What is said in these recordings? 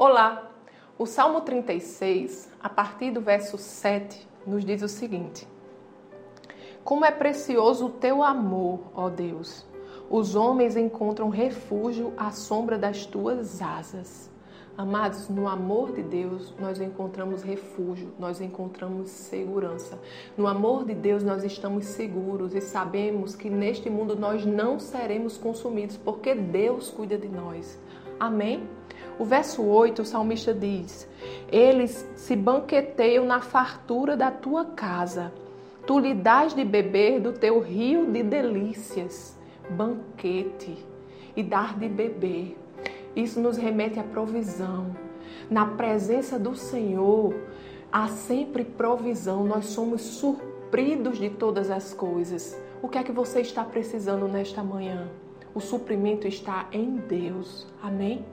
Olá! O Salmo 36, a partir do verso 7, nos diz o seguinte: Como é precioso o teu amor, ó Deus! Os homens encontram refúgio à sombra das tuas asas. Amados, no amor de Deus nós encontramos refúgio, nós encontramos segurança. No amor de Deus nós estamos seguros e sabemos que neste mundo nós não seremos consumidos, porque Deus cuida de nós. Amém? O verso 8, o salmista diz: Eles se banqueteiam na fartura da tua casa, tu lhe dás de beber do teu rio de delícias. Banquete e dar de beber. Isso nos remete à provisão. Na presença do Senhor há sempre provisão, nós somos supridos de todas as coisas. O que é que você está precisando nesta manhã? O suprimento está em Deus. Amém?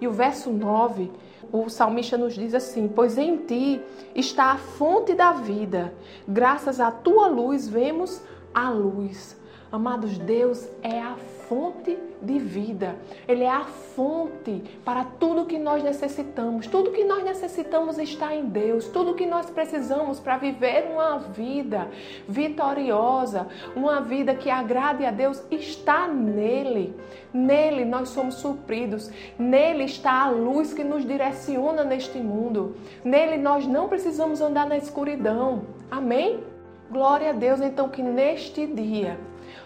E o verso 9, o salmista nos diz assim: Pois em ti está a fonte da vida, graças à tua luz vemos a luz. Amados, Deus é a fonte de vida. Ele é a fonte para tudo que nós necessitamos. Tudo que nós necessitamos está em Deus. Tudo que nós precisamos para viver uma vida vitoriosa, uma vida que agrade a Deus, está nele. Nele nós somos supridos. Nele está a luz que nos direciona neste mundo. Nele nós não precisamos andar na escuridão. Amém? Glória a Deus, então, que neste dia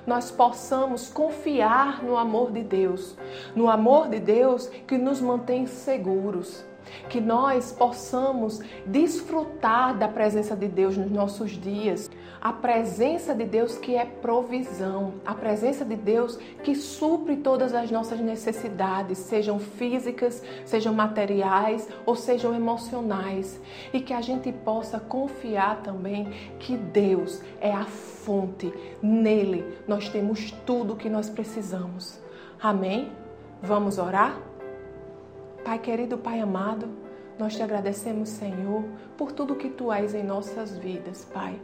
nós possamos confiar no amor de Deus, no amor de Deus que nos mantém seguros, que nós possamos desfrutar da presença de Deus nos nossos dias, a presença de Deus que é provisão, a presença de Deus que supre todas as nossas necessidades, sejam físicas, sejam materiais ou sejam emocionais, e que a gente possa confiar também que Deus é a fonte, nele nós temos tudo o que nós precisamos. Amém? Vamos orar? Pai querido, Pai amado, nós te agradecemos, Senhor, por tudo que tu és em nossas vidas, Pai.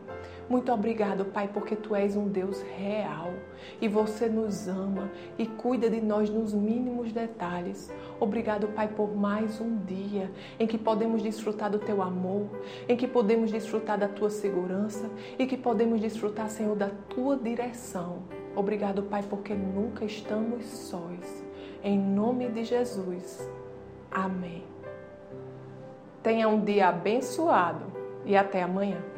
Muito obrigado, Pai, porque tu és um Deus real e você nos ama e cuida de nós nos mínimos detalhes. Obrigado, Pai, por mais um dia em que podemos desfrutar do teu amor, em que podemos desfrutar da tua segurança e que podemos desfrutar, Senhor, da tua direção. Obrigado, Pai, porque nunca estamos sós. Em nome de Jesus. Amém. Tenha um dia abençoado e até amanhã.